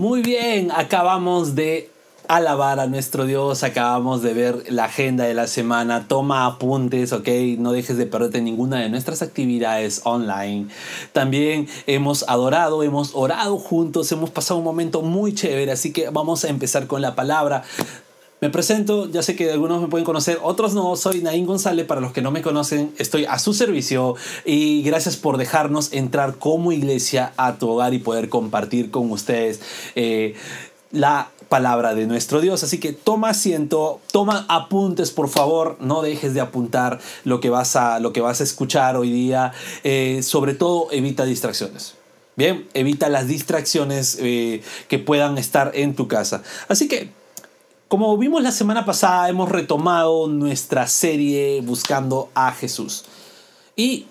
Muy bien, acabamos de alabar a nuestro Dios, acabamos de ver la agenda de la semana, toma apuntes, ok, no dejes de perderte ninguna de nuestras actividades online. También hemos adorado, hemos orado juntos, hemos pasado un momento muy chévere, así que vamos a empezar con la palabra. Me presento, ya sé que algunos me pueden conocer, otros no. Soy Naín González, para los que no me conocen, estoy a su servicio y gracias por dejarnos entrar como iglesia a tu hogar y poder compartir con ustedes eh, la palabra de nuestro Dios. Así que toma asiento, toma apuntes, por favor, no dejes de apuntar lo que vas a, lo que vas a escuchar hoy día. Eh, sobre todo, evita distracciones. Bien, evita las distracciones eh, que puedan estar en tu casa. Así que como vimos la semana pasada, hemos retomado nuestra serie buscando a Jesús. Y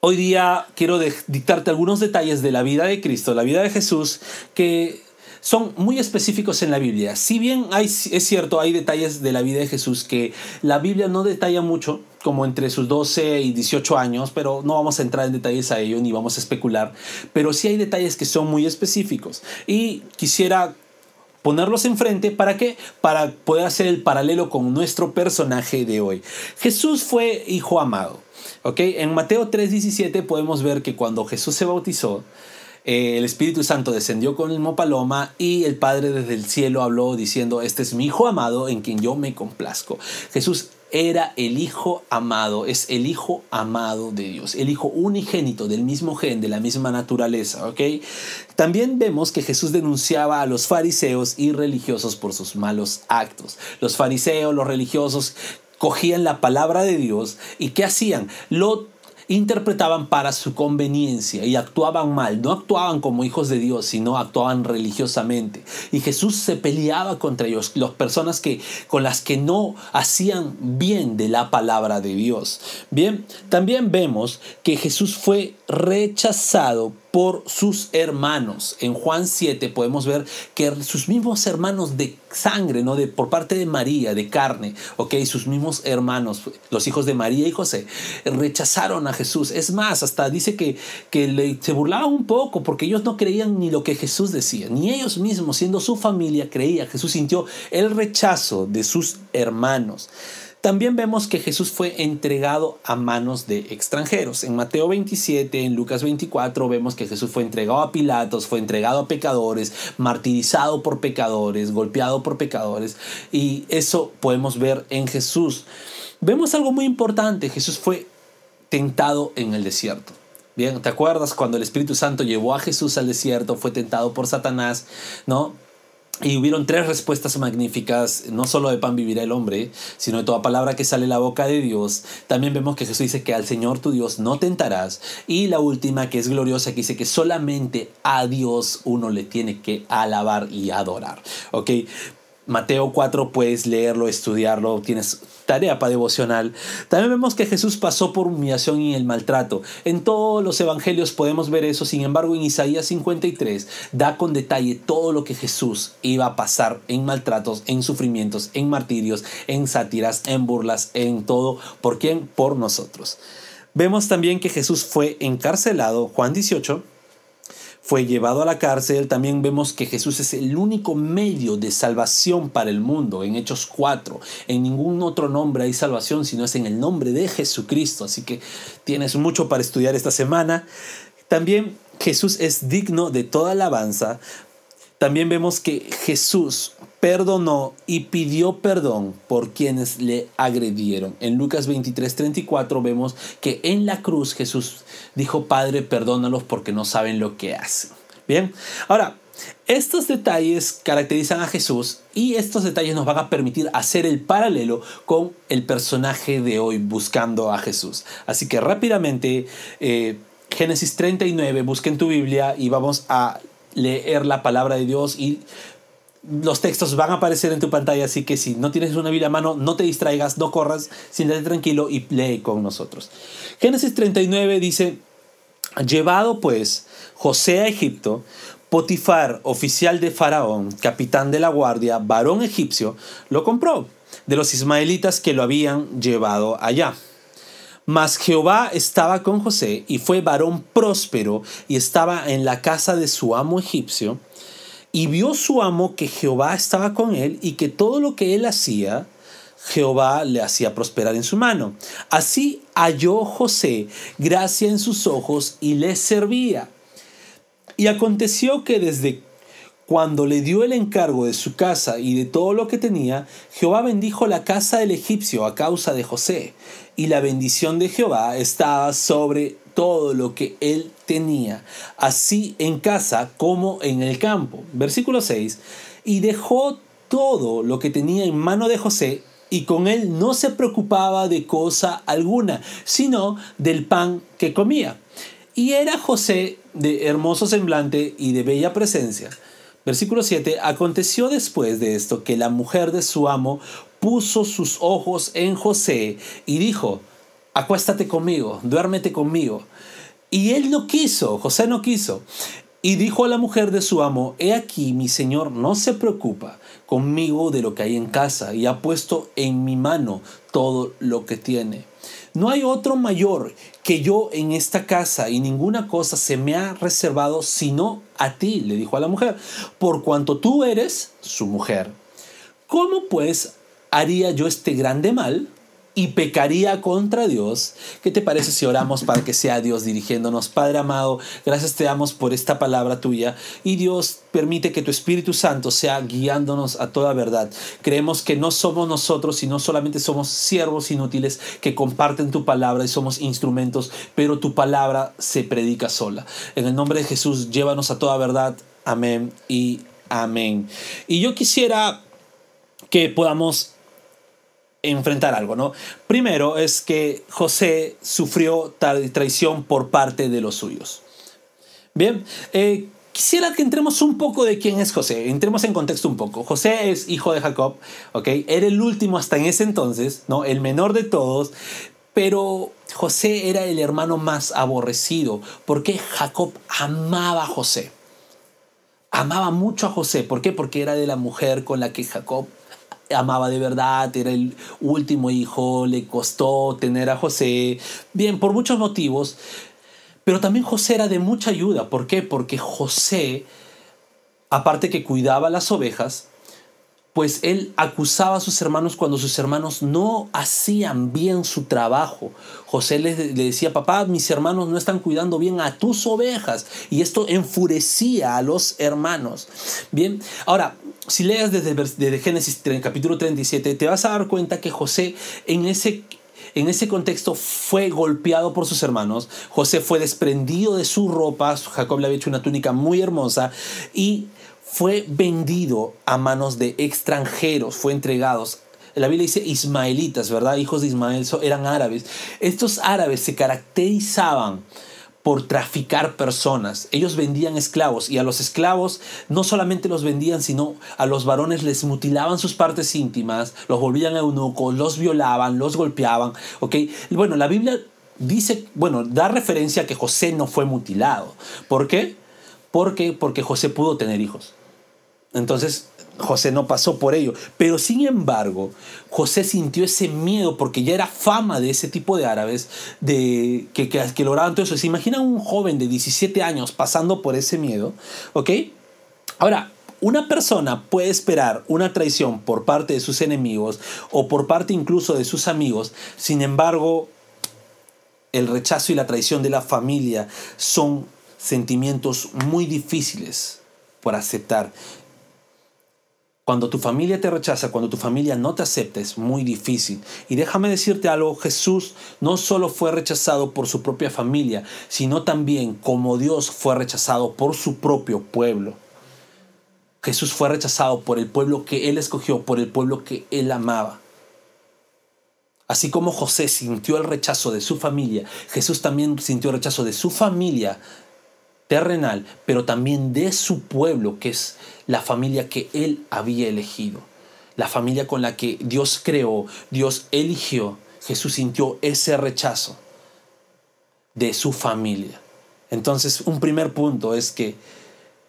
hoy día quiero dictarte algunos detalles de la vida de Cristo, la vida de Jesús, que son muy específicos en la Biblia. Si bien hay, es cierto, hay detalles de la vida de Jesús que la Biblia no detalla mucho, como entre sus 12 y 18 años, pero no vamos a entrar en detalles a ello ni vamos a especular, pero sí hay detalles que son muy específicos. Y quisiera ponerlos enfrente, ¿para qué? Para poder hacer el paralelo con nuestro personaje de hoy. Jesús fue hijo amado. ¿ok? En Mateo 3:17 podemos ver que cuando Jesús se bautizó, eh, el Espíritu Santo descendió con el paloma y el Padre desde el cielo habló diciendo, este es mi Hijo amado en quien yo me complazco. Jesús era el Hijo amado, es el Hijo amado de Dios, el Hijo unigénito del mismo gen, de la misma naturaleza, ¿ok? También vemos que Jesús denunciaba a los fariseos y religiosos por sus malos actos. Los fariseos, los religiosos, cogían la palabra de Dios y ¿qué hacían? Lo interpretaban para su conveniencia y actuaban mal. No actuaban como hijos de Dios, sino actuaban religiosamente. Y Jesús se peleaba contra ellos, las personas que, con las que no hacían bien de la palabra de Dios. Bien, también vemos que Jesús fue rechazado por sus hermanos. En Juan 7 podemos ver que sus mismos hermanos de sangre, ¿no? De, por parte de María, de carne, ¿ok? Sus mismos hermanos, los hijos de María y José, rechazaron a Jesús. Es más, hasta dice que, que se burlaban un poco porque ellos no creían ni lo que Jesús decía, ni ellos mismos, siendo su familia, creía. Jesús sintió el rechazo de sus hermanos. También vemos que Jesús fue entregado a manos de extranjeros. En Mateo 27, en Lucas 24, vemos que Jesús fue entregado a Pilatos, fue entregado a pecadores, martirizado por pecadores, golpeado por pecadores. Y eso podemos ver en Jesús. Vemos algo muy importante. Jesús fue tentado en el desierto. Bien, ¿te acuerdas cuando el Espíritu Santo llevó a Jesús al desierto? Fue tentado por Satanás, ¿no? Y hubieron tres respuestas magníficas, no solo de pan vivirá el hombre, sino de toda palabra que sale de la boca de Dios. También vemos que Jesús dice que al Señor tu Dios no tentarás. Y la última, que es gloriosa, que dice que solamente a Dios uno le tiene que alabar y adorar. ¿Ok? Mateo 4 puedes leerlo, estudiarlo, tienes tarea para devocional. También vemos que Jesús pasó por humillación y el maltrato. En todos los evangelios podemos ver eso, sin embargo en Isaías 53 da con detalle todo lo que Jesús iba a pasar en maltratos, en sufrimientos, en martirios, en sátiras, en burlas, en todo. ¿Por quién? Por nosotros. Vemos también que Jesús fue encarcelado, Juan 18, fue llevado a la cárcel. También vemos que Jesús es el único medio de salvación para el mundo. En Hechos 4, en ningún otro nombre hay salvación, sino es en el nombre de Jesucristo. Así que tienes mucho para estudiar esta semana. También Jesús es digno de toda alabanza. También vemos que Jesús perdonó y pidió perdón por quienes le agredieron. En Lucas 23, 34 vemos que en la cruz Jesús dijo, Padre, perdónalos porque no saben lo que hacen. Bien, ahora, estos detalles caracterizan a Jesús y estos detalles nos van a permitir hacer el paralelo con el personaje de hoy buscando a Jesús. Así que rápidamente, eh, Génesis 39, busquen tu Biblia y vamos a leer la palabra de Dios y los textos van a aparecer en tu pantalla, así que si no tienes una Biblia a mano, no te distraigas, no corras, siéntate tranquilo y lee con nosotros. Génesis 39 dice, llevado pues José a Egipto, Potifar, oficial de Faraón, capitán de la guardia, varón egipcio, lo compró de los ismaelitas que lo habían llevado allá. Mas Jehová estaba con José y fue varón próspero y estaba en la casa de su amo egipcio Y vio su amo que Jehová estaba con él y que todo lo que él hacía, Jehová le hacía prosperar en su mano. Así halló José gracia en sus ojos y le servía. Y aconteció que desde cuando le dio el encargo de su casa y de todo lo que tenía, Jehová bendijo la casa del egipcio a causa de José, y la bendición de Jehová estaba sobre todo lo que él tenía, así en casa como en el campo. Versículo 6, y dejó todo lo que tenía en mano de José, y con él no se preocupaba de cosa alguna, sino del pan que comía. Y era José de hermoso semblante y de bella presencia Versículo 7. Aconteció después de esto que la mujer de su amo puso sus ojos en José y dijo, acuéstate conmigo, duérmete conmigo. Y él no quiso, José no quiso. Y dijo a la mujer de su amo, he aquí mi señor no se preocupa conmigo de lo que hay en casa y ha puesto en mi mano todo lo que tiene. No hay otro mayor que yo en esta casa y ninguna cosa se me ha reservado sino a ti, le dijo a la mujer, por cuanto tú eres su mujer. ¿Cómo pues haría yo este grande mal? Y pecaría contra Dios. ¿Qué te parece si oramos para que sea Dios dirigiéndonos? Padre amado, gracias te damos por esta palabra tuya y Dios permite que tu Espíritu Santo sea guiándonos a toda verdad. Creemos que no somos nosotros, sino solamente somos siervos inútiles que comparten tu palabra y somos instrumentos, pero tu palabra se predica sola. En el nombre de Jesús, llévanos a toda verdad. Amén y amén. Y yo quisiera que podamos enfrentar algo, ¿no? Primero es que José sufrió traición por parte de los suyos. Bien, eh, quisiera que entremos un poco de quién es José, entremos en contexto un poco. José es hijo de Jacob, ¿ok? Era el último hasta en ese entonces, ¿no? El menor de todos, pero José era el hermano más aborrecido, porque Jacob amaba a José. Amaba mucho a José, ¿por qué? Porque era de la mujer con la que Jacob amaba de verdad, era el último hijo, le costó tener a José, bien, por muchos motivos, pero también José era de mucha ayuda, ¿por qué? Porque José, aparte que cuidaba las ovejas, pues él acusaba a sus hermanos cuando sus hermanos no hacían bien su trabajo. José le, decía, papá, mis hermanos no están cuidando bien a tus ovejas. Y esto enfurecía a los hermanos. Bien, ahora, si leas desde, desde Génesis capítulo 37, te vas a dar cuenta que José en ese en ese contexto fue golpeado por sus hermanos. José fue desprendido de su ropa. Jacob le había hecho una túnica muy hermosa. Y fue vendido a manos de extranjeros, fue entregados. La Biblia dice ismaelitas, ¿verdad? Hijos de Ismael eran árabes. Estos árabes se caracterizaban por traficar personas. Ellos vendían esclavos y a los esclavos no solamente los vendían, sino a los varones les mutilaban sus partes íntimas, los volvían eunucos, los violaban, los golpeaban. ¿ok? Bueno, la Biblia dice, bueno, da referencia a que José no fue mutilado. ¿Por qué? Porque, porque José pudo tener hijos. Entonces José no pasó por ello. Pero sin embargo, José sintió ese miedo porque ya era fama de ese tipo de árabes de, que, que, lograban todo eso. ¿Se imagina un joven de 17 años pasando por ese miedo? ¿Ok? Ahora, una persona puede esperar una traición por parte de sus enemigos o por parte incluso de sus amigos. Sin embargo, el rechazo y la traición de la familia son sentimientos muy difíciles por aceptar. Cuando tu familia te rechaza, cuando tu familia no te acepta, es muy difícil. Y déjame decirte algo, Jesús no solo fue rechazado por su propia familia, sino también como Dios fue rechazado por su propio pueblo. Jesús fue rechazado por el pueblo que Él escogió, por el pueblo que Él amaba. Así como José sintió el rechazo de su familia, Jesús también sintió el rechazo de su familia terrenal, pero también de su pueblo, que es la familia que él había elegido, la familia con la que Dios creó, Dios eligió. Jesús sintió ese rechazo de su familia. Entonces, un primer punto es que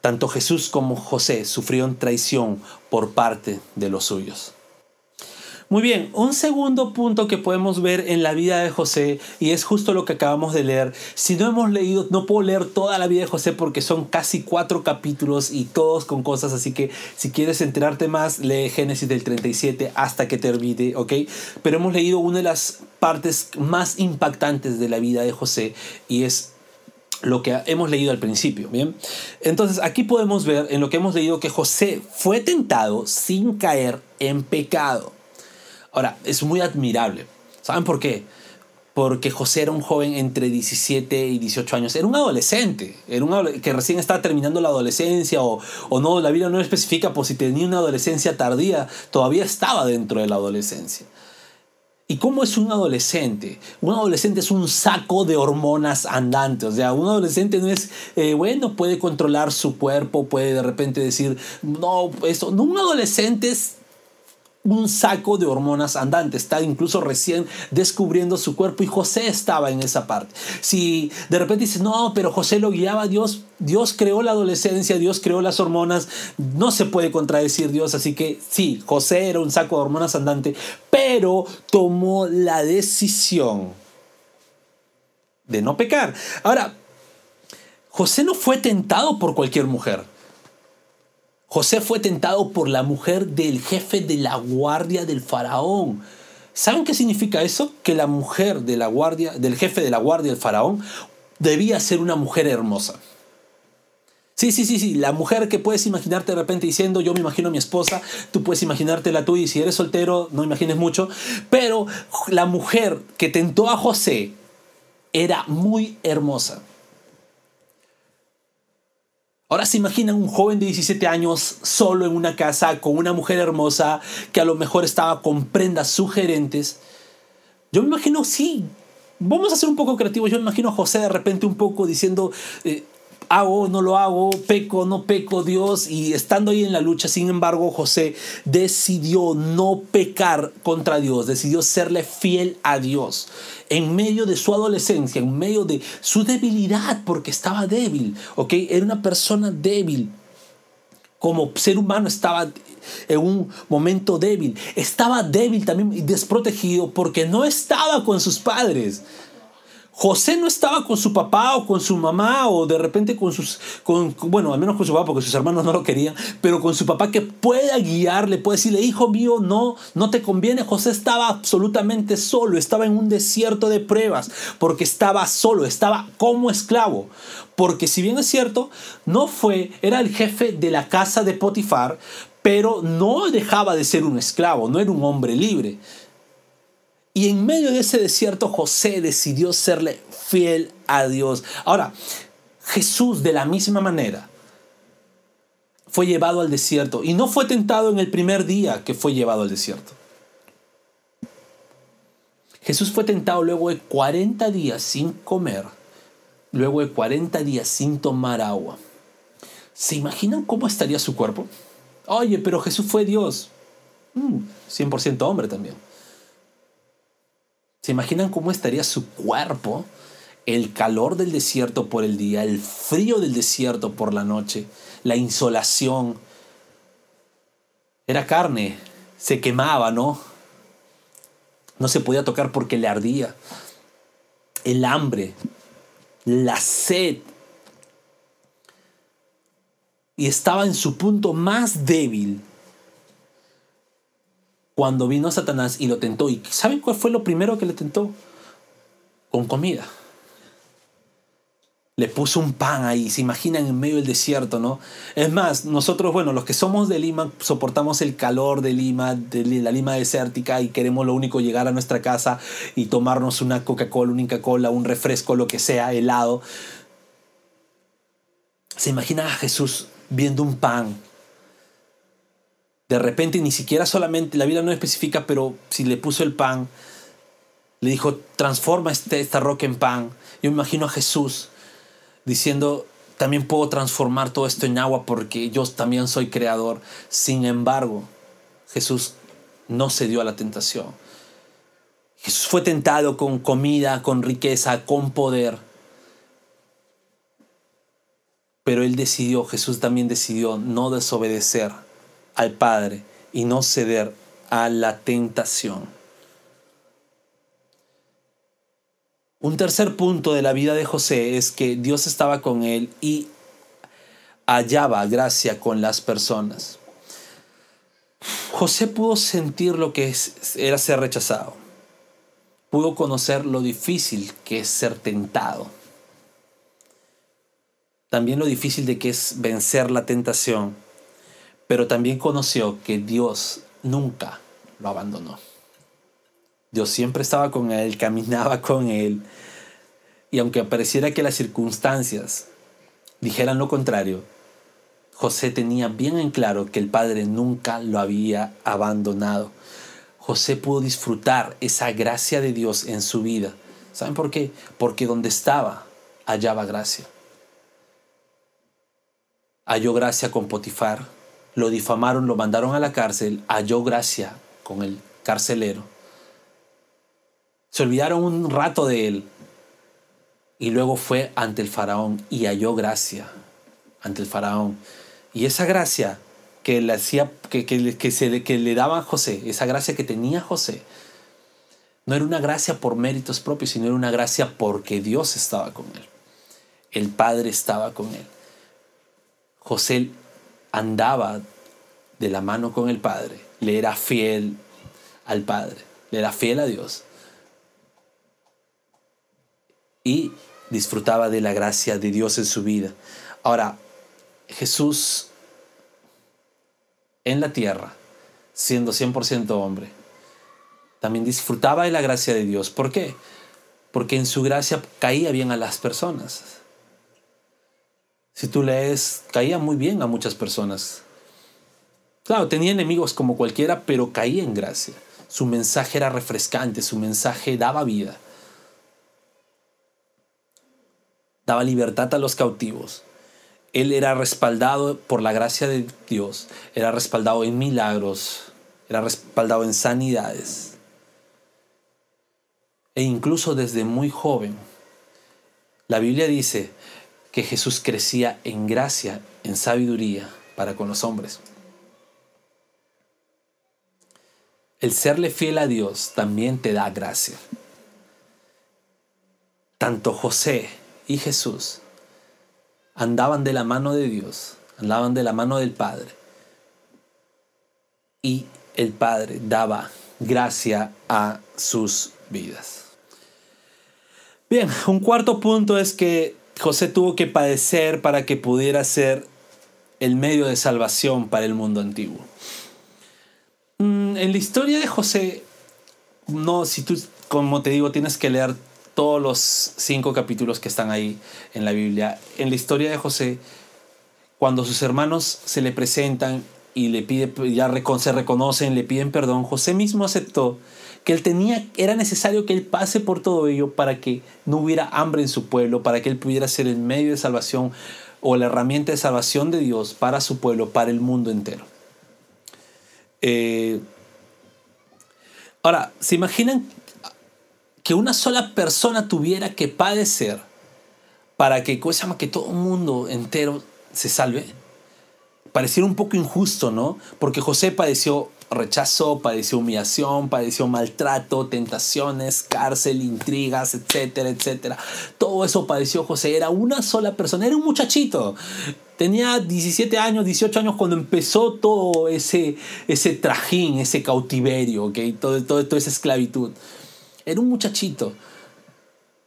tanto Jesús como José sufrieron traición por parte de los suyos. Muy bien, un segundo punto que podemos ver en la vida de José, y es justo lo que acabamos de leer. Si no hemos leído, no puedo leer toda la vida de José porque son casi cuatro capítulos y todos con cosas, así que si quieres enterarte más, lee Génesis del 37 hasta que termine, ¿ok? Pero hemos leído una de las partes más impactantes de la vida de José y es lo que hemos leído al principio, ¿bien? Entonces aquí podemos ver en lo que hemos leído que José fue tentado sin caer en pecado. Ahora, es muy admirable. ¿Saben por qué? Porque José era un joven entre 17 y 18 años. Era un adolescente. Era un que recién estaba terminando la adolescencia o, o no, la Biblia no especifica por si tenía una adolescencia tardía. Todavía estaba dentro de la adolescencia. ¿Y cómo es un adolescente? Un adolescente es un saco de hormonas andantes. O sea, un adolescente no es, eh, bueno, puede controlar su cuerpo, puede de repente decir, no, eso. No, un adolescente es un saco de hormonas andantes, está incluso recién descubriendo su cuerpo y José estaba en esa parte. Si de repente dices, no, pero José lo guiaba a Dios, Dios creó la adolescencia, Dios creó las hormonas, no se puede contradecir Dios, así que sí, José era un saco de hormonas andante, pero tomó la decisión de no pecar. Ahora, José no fue tentado por cualquier mujer. José fue tentado por la mujer del jefe de la guardia del faraón. ¿Saben qué significa eso? Que la mujer de la guardia, del jefe de la guardia del faraón debía ser una mujer hermosa. Sí, sí, sí, sí, la mujer que puedes imaginarte de repente diciendo, yo me imagino a mi esposa, tú puedes imaginártela tú y si eres soltero no imagines mucho, pero la mujer que tentó a José era muy hermosa. Ahora se imaginan un joven de 17 años solo en una casa con una mujer hermosa que a lo mejor estaba con prendas sugerentes. Yo me imagino, sí, vamos a ser un poco creativos. Yo me imagino a José de repente un poco diciendo, eh, hago, no lo hago, peco, no peco, Dios, y estando ahí en la lucha, sin embargo, José decidió no pecar contra Dios, decidió serle fiel a Dios en medio de su adolescencia, en medio de su debilidad, porque estaba débil, ¿ok? Era una persona débil. Como ser humano estaba en un momento débil. Estaba débil también y desprotegido porque no estaba con sus padres. José no estaba con su papá o con su mamá o de repente con sus, con, bueno, al menos con su papá porque sus hermanos no lo querían, pero con su papá que pueda guiarle, puede decirle, hijo mío, no, no te conviene. José estaba absolutamente solo, estaba en un desierto de pruebas porque estaba solo, estaba como esclavo. Porque si bien es cierto, no fue, era el jefe de la casa de Potifar, pero no dejaba de ser un esclavo, no era un hombre libre. Y en medio de ese desierto José decidió serle fiel a Dios. Ahora, Jesús de la misma manera fue llevado al desierto y no fue tentado en el primer día que fue llevado al desierto. Jesús fue tentado luego de 40 días sin comer, luego de 40 días sin tomar agua. ¿Se imaginan cómo estaría su cuerpo? Oye, pero Jesús fue Dios. 100% mm, hombre también. ¿Se imaginan cómo estaría su cuerpo? El calor del desierto por el día, el frío del desierto por la noche, la insolación. Era carne, se quemaba, ¿no? No se podía tocar porque le ardía. El hambre, la sed. Y estaba en su punto más débil cuando vino Satanás y lo tentó. ¿Y saben cuál fue lo primero que le tentó? Con comida. Le puso un pan ahí, se imaginan en medio del desierto, ¿no? Es más, nosotros, bueno, los que somos de Lima, soportamos el calor de Lima, de la Lima desértica y queremos lo único llegar a nuestra casa y tomarnos una Coca-Cola, una Inca-Cola, un refresco, lo que sea, helado. Se imagina a Jesús viendo un pan de repente ni siquiera solamente, la Biblia no especifica, pero si le puso el pan, le dijo, transforma este, esta roca en pan. Yo me imagino a Jesús diciendo, también puedo transformar todo esto en agua porque yo también soy creador. Sin embargo, Jesús no se dio a la tentación. Jesús fue tentado con comida, con riqueza, con poder. Pero él decidió, Jesús también decidió no desobedecer al Padre y no ceder a la tentación. Un tercer punto de la vida de José es que Dios estaba con él y hallaba gracia con las personas. José pudo sentir lo que era ser rechazado. Pudo conocer lo difícil que es ser tentado. También lo difícil de que es vencer la tentación. Pero también conoció que Dios nunca lo abandonó. Dios siempre estaba con él, caminaba con él. Y aunque pareciera que las circunstancias dijeran lo contrario, José tenía bien en claro que el Padre nunca lo había abandonado. José pudo disfrutar esa gracia de Dios en su vida. ¿Saben por qué? Porque donde estaba, hallaba gracia. Halló gracia con Potifar, lo difamaron, lo mandaron a la cárcel, halló gracia con el carcelero. Se olvidaron un rato de él y luego fue ante el faraón y halló gracia ante el faraón. Y esa gracia que le, hacía, que, que, se, que le daba José, esa gracia que tenía José, no era una gracia por méritos propios, sino era una gracia porque Dios estaba con él. El Padre estaba con él. José andaba de la mano con el Padre, le era fiel al Padre, le era fiel a Dios. Y disfrutaba de la gracia de Dios en su vida. Ahora, Jesús en la tierra, siendo 100% hombre, también disfrutaba de la gracia de Dios. ¿Por qué? Porque en su gracia caía bien a las personas. Si tú lees, caía muy bien a muchas personas. Claro, tenía enemigos como cualquiera, pero caía en gracia. Su mensaje era refrescante, su mensaje daba vida. Daba libertad a los cautivos. Él era respaldado por la gracia de Dios, era respaldado en milagros, era respaldado en sanidades. E incluso desde muy joven, la Biblia dice que Jesús crecía en gracia, en sabiduría para con los hombres. El serle fiel a Dios también te da gracia. Tanto José y Jesús andaban de la mano de Dios, andaban de la mano del Padre. Y el Padre daba gracia a sus vidas. Bien, un cuarto punto es que José tuvo que padecer para que pudiera ser el medio de salvación para el mundo antiguo. Mm, en la historia de José, no, si tú, como te digo, tienes que leer todos los cinco capítulos que están ahí en la Biblia. En la historia de José, cuando sus hermanos se le presentan y le pide, ya se reconocen, le piden perdón, José mismo aceptó que él tenía, era necesario que él pase por todo ello para que no hubiera hambre en su pueblo, para que él pudiera ser el medio de salvación o la herramienta de salvación de Dios para su pueblo, para el mundo entero. Eh, ahora, ¿se imaginan que una sola persona tuviera que padecer para que, ¿cómo se llama? que todo el mundo entero se salve? Pareciera un poco injusto, ¿no? Porque José padeció rechazo, padeció humillación, padeció maltrato, tentaciones, cárcel, intrigas, etcétera, etcétera. Todo eso padeció José. Era una sola persona, era un muchachito. Tenía 17 años, 18 años cuando empezó todo ese, ese trajín, ese cautiverio, ¿okay? todo, todo, toda esa esclavitud. Era un muchachito.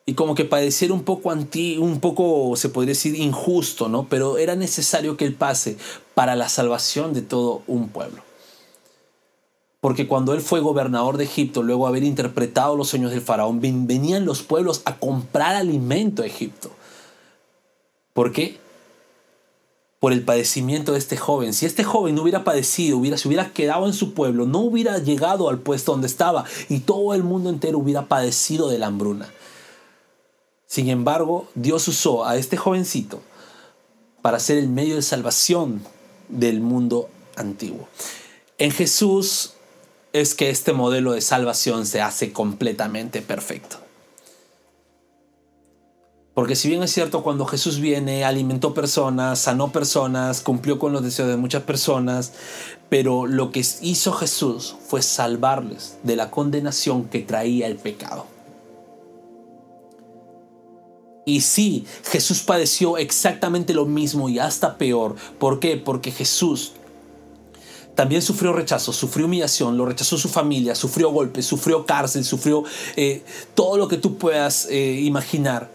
Y como que padeciera un poco anti, un poco, se podría decir, injusto, ¿no? Pero era necesario que él pase para la salvación de todo un pueblo. Porque cuando él fue gobernador de Egipto, luego de haber interpretado los sueños del faraón, venían los pueblos a comprar alimento a Egipto. ¿Por qué? por el padecimiento de este joven. Si este joven no hubiera padecido, hubiera, se hubiera quedado en su pueblo, no hubiera llegado al puesto donde estaba y todo el mundo entero hubiera padecido de la hambruna. Sin embargo, Dios usó a este jovencito para ser el medio de salvación del mundo antiguo. En Jesús es que este modelo de salvación se hace completamente perfecto. Porque si bien es cierto, cuando Jesús viene, alimentó personas, sanó personas, cumplió con los deseos de muchas personas, pero lo que hizo Jesús fue salvarles de la condenación que traía el pecado. Y sí, Jesús padeció exactamente lo mismo y hasta peor. ¿Por qué? Porque Jesús también sufrió rechazo, sufrió humillación, lo rechazó su familia, sufrió golpes, sufrió cárcel, sufrió eh, todo lo que tú puedas eh, imaginar.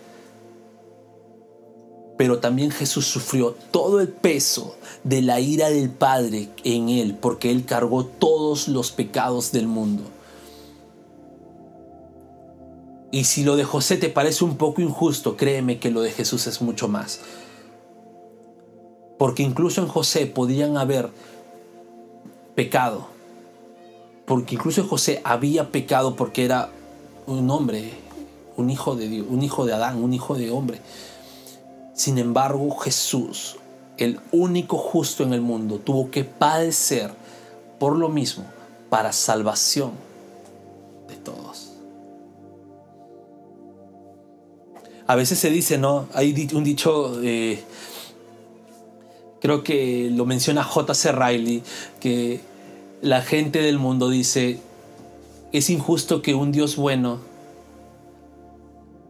Pero también Jesús sufrió todo el peso de la ira del Padre en él, porque él cargó todos los pecados del mundo. Y si lo de José te parece un poco injusto, créeme que lo de Jesús es mucho más. Porque incluso en José podían haber pecado. Porque incluso José había pecado porque era un hombre, un hijo de Dios, un hijo de Adán, un hijo de hombre. Sin embargo, Jesús, el único justo en el mundo, tuvo que padecer por lo mismo para salvación de todos. a veces se dice, ¿no? Hay un dicho, eh, creo que lo menciona J.C. Riley, que la gente del mundo dice, es injusto que un Dios bueno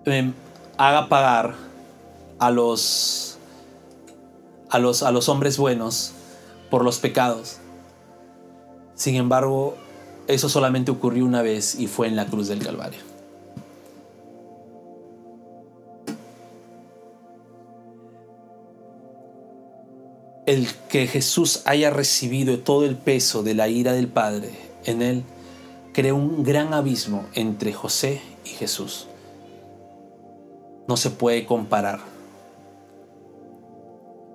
em, haga pagar a los, a, los, a los hombres buenos por los pecados. Sin embargo, eso solamente ocurrió una vez y fue en la cruz del Calvario. El que Jesús haya recibido todo el peso de la ira del Padre en él, creó un gran abismo entre José y Jesús. No se puede comparar.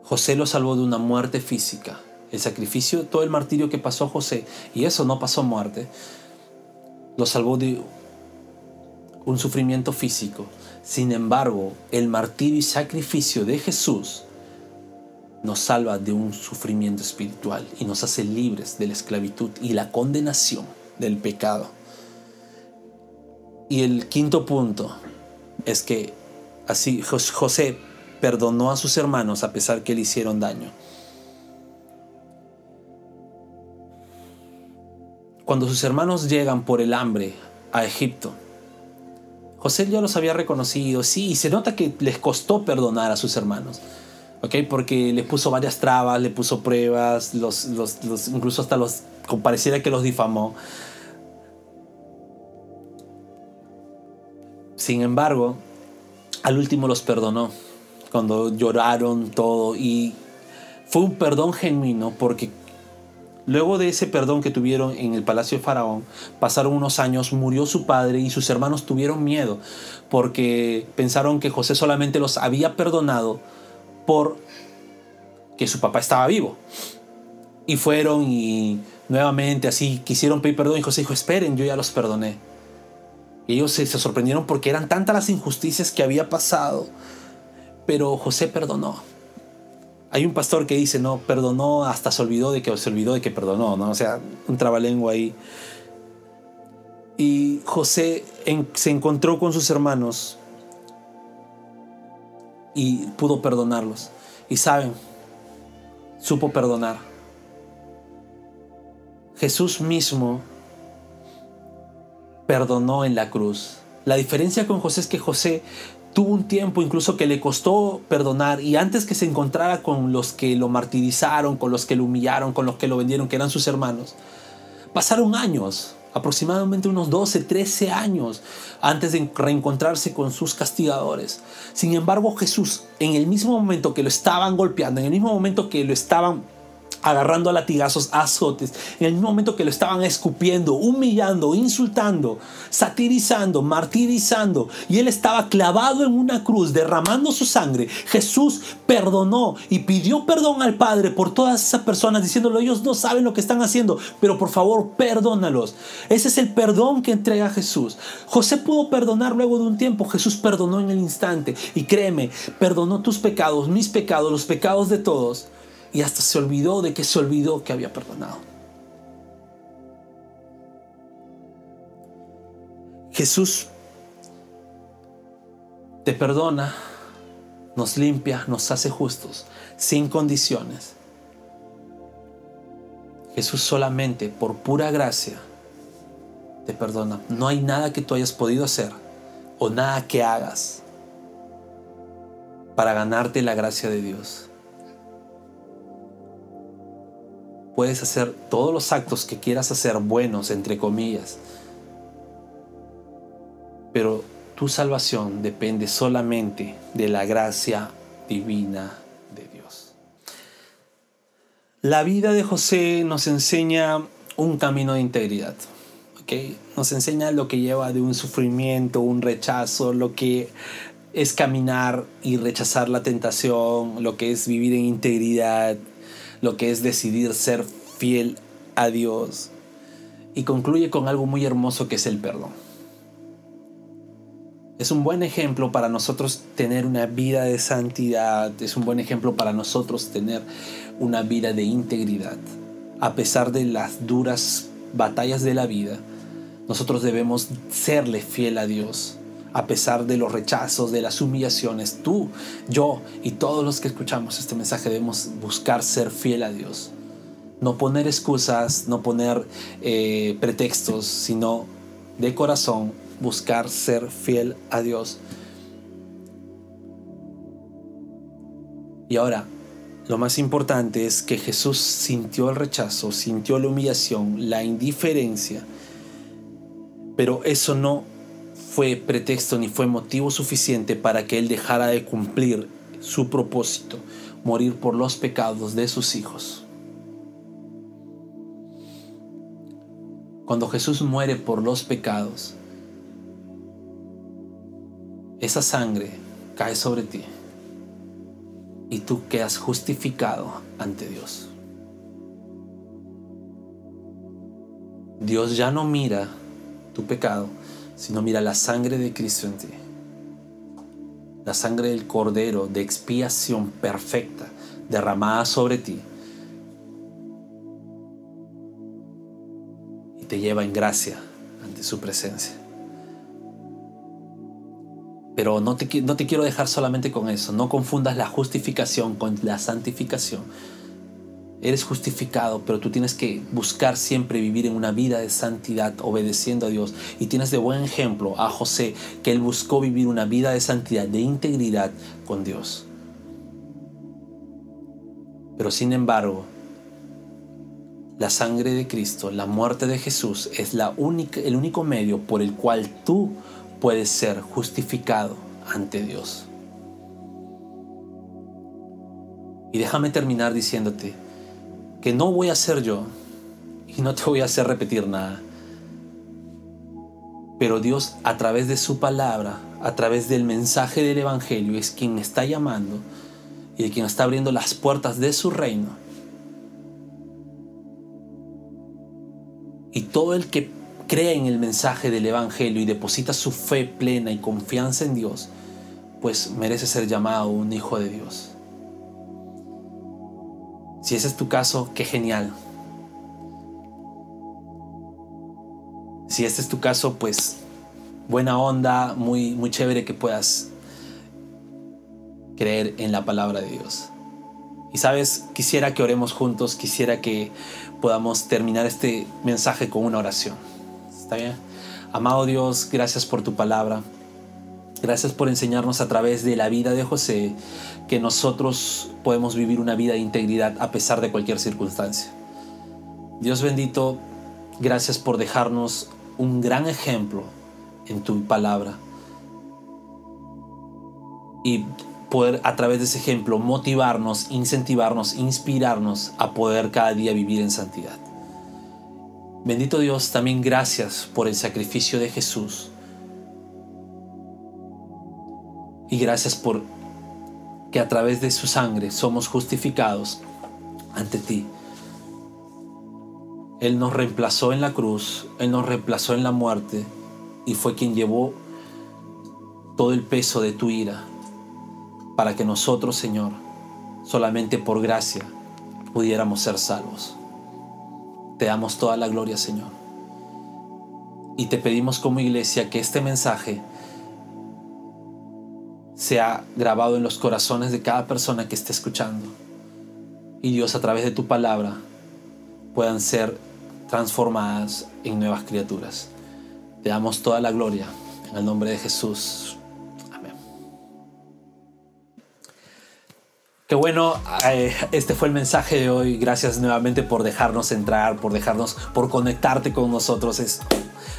José lo salvó de una muerte física. El sacrificio, todo el martirio que pasó José, y eso no pasó muerte, lo salvó de un sufrimiento físico. Sin embargo, el martirio y sacrificio de Jesús nos salva de un sufrimiento espiritual y nos hace libres de la esclavitud y la condenación del pecado. Y el quinto punto es que así José perdonó a sus hermanos a pesar que le hicieron daño. Cuando sus hermanos llegan por el hambre a Egipto, José ya los había reconocido, sí, y se nota que les costó perdonar a sus hermanos. Porque le puso varias trabas, le puso pruebas, los, incluso hasta los, pareciera que los difamó. Sin embargo, al último los perdonó, cuando lloraron todo, y fue un perdón genuino porque Luego de ese perdón que tuvieron en el palacio de Faraón, pasaron unos años, murió su padre y sus hermanos tuvieron miedo porque pensaron que José solamente los había perdonado por que su papá estaba vivo. Y fueron y nuevamente así quisieron pedir perdón y José dijo, esperen, yo ya los perdoné. Y ellos se, sorprendieron porque eran tantas las injusticias que había pasado, pero José perdonó. Hay un pastor que dice, no, perdonó hasta se olvidó de que se olvidó de que perdonó, ¿no? O sea, un trabalengua ahí. Y José se encontró con sus hermanos y pudo perdonarlos. Y saben, supo perdonar. Jesús mismo perdonó en la cruz. La diferencia con José es que José tuvo un tiempo incluso que le costó perdonar y antes que se encontrara con los que lo martirizaron, con los que lo humillaron, con los que lo vendieron, que eran sus hermanos, pasaron años aproximadamente unos 12, 13 años antes de reencontrarse con sus castigadores. Sin embargo, Jesús, en el mismo momento que lo estaban golpeando, en el mismo momento que lo estaban agarrando a latigazos, azotes, en el mismo momento que lo estaban escupiendo, humillando, insultando, satirizando, martirizando, y él estaba clavado en una cruz, derramando su sangre, Jesús perdonó y pidió perdón al Padre por todas esas personas, diciéndolo, ellos no saben lo que están haciendo, pero por favor, perdónalos. Ese es el perdón que entrega Jesús. José pudo perdonar luego de un tiempo, Jesús perdonó en el instante, y créeme, perdonó tus pecados, mis pecados, los pecados de todos y hasta se olvidó de que se olvidó que había perdonado. Jesús te perdona nos limpia, nos hace justos, sin condiciones. Jesús solamente por pura gracia te perdona. No hay nada que tú hayas podido hacer o nada que hagas para ganarte la gracia de Dios. Puedes hacer todos los actos que quieras hacer buenos, entre comillas, pero tu salvación depende solamente de la gracia divina de Dios. La vida de José nos enseña un camino de integridad. ¿okay? Nos enseña lo que lleva de un sufrimiento, un rechazo, lo que es caminar y rechazar la tentación, lo que es vivir en integridad, lo que es decidir ser fiel a Dios. Y concluye con algo muy hermoso que es el perdón. Es un buen ejemplo para nosotros tener una vida de santidad, es un buen ejemplo para nosotros tener una vida de integridad. A pesar de las duras batallas de la vida, nosotros debemos serle fiel a Dios a pesar de los rechazos, de las humillaciones. Tú, yo y todos los que escuchamos este mensaje debemos buscar ser fiel a Dios. No poner excusas, no poner eh, pretextos, sino de corazón buscar ser fiel a Dios. Y ahora, lo más importante es que Jesús sintió el rechazo, sintió la humillación, la indiferencia, pero eso no fue pretexto ni fue motivo suficiente para que él dejara de cumplir su propósito, morir por los pecados de sus hijos. Cuando Jesús muere por los pecados, esa sangre cae sobre ti y tú quedas justificado ante Dios. Dios ya no mira tu pecado, sino mira la sangre de Cristo en ti. La sangre del Cordero de expiación perfecta derramada sobre ti. Y te lleva en gracia ante su presencia. Pero no te, no te quiero dejar solamente con eso. No confundas la justificación con la santificación eres justificado, pero tú tienes que buscar siempre vivir en una vida de santidad, obedeciendo a Dios. Y tienes de buen ejemplo a José, que él buscó vivir una vida de santidad, de integridad con Dios. Pero sin embargo, la sangre de Cristo, la muerte de Jesús, es el único medio por el cual tú puedes ser justificado ante Dios. Y déjame terminar diciéndote, que no voy a hacer yo y no te voy a hacer repetir nada. Pero Dios a través de su palabra, a través del mensaje del Evangelio, es quien está llamando y quien está abriendo las puertas de su reino. Y todo el que cree en el mensaje del Evangelio y deposita su fe plena y confianza en Dios, pues merece ser llamado un hijo de Dios. Si ese es tu caso, qué genial. Si este es tu caso, pues buena onda, muy, muy chévere que puedas creer en la palabra de Dios. Y sabes, quisiera que oremos juntos, quisiera que podamos terminar este mensaje con una oración. ¿Está bien? Amado Dios, gracias por tu palabra. Gracias por enseñarnos a través de la vida de José que nosotros podemos vivir una vida de integridad a pesar de cualquier circunstancia. Dios bendito, gracias por dejarnos un gran ejemplo en tu palabra y poder a través de ese ejemplo motivarnos, incentivarnos, inspirarnos a poder cada día vivir en santidad. Bendito Dios, también gracias por el sacrificio de Jesús Y gracias por que a través de su sangre somos justificados ante ti. Él nos reemplazó en la cruz, Él nos reemplazó en la muerte y fue quien llevó todo el peso de tu ira para que nosotros, Señor, solamente por gracia pudiéramos ser salvos. Te damos toda la gloria, Señor. Y te pedimos como iglesia que este mensaje sea grabado en los corazones de cada persona que esté escuchando. Y Dios a través de tu palabra puedan ser transformadas en nuevas criaturas. Te damos toda la gloria en el nombre de Jesús. Amén. Qué bueno, eh, este fue el mensaje de hoy. Gracias nuevamente por dejarnos entrar, por dejarnos, por conectarte con nosotros. Es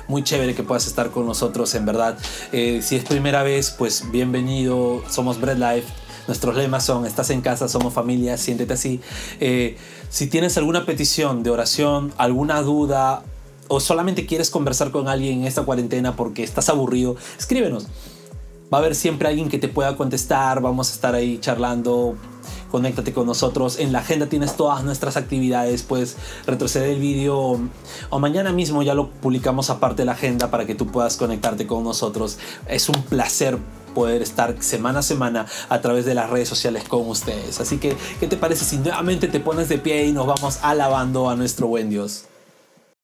muy chévere que puedas estar con nosotros, en verdad. Eh, si es primera vez, pues bienvenido. Somos Bread Life. Nuestros lemas son, estás en casa, somos familia, siéntete así. Eh, si tienes alguna petición de oración, alguna duda o solamente quieres conversar con alguien en esta cuarentena porque estás aburrido, escríbenos. Va a haber siempre alguien que te pueda contestar, vamos a estar ahí charlando, conéctate con nosotros. En la agenda tienes todas nuestras actividades, puedes retroceder el vídeo o mañana mismo ya lo publicamos aparte de la agenda para que tú puedas conectarte con nosotros. Es un placer poder estar semana a semana a través de las redes sociales con ustedes. Así que, ¿qué te parece si nuevamente te pones de pie y nos vamos alabando a nuestro buen Dios?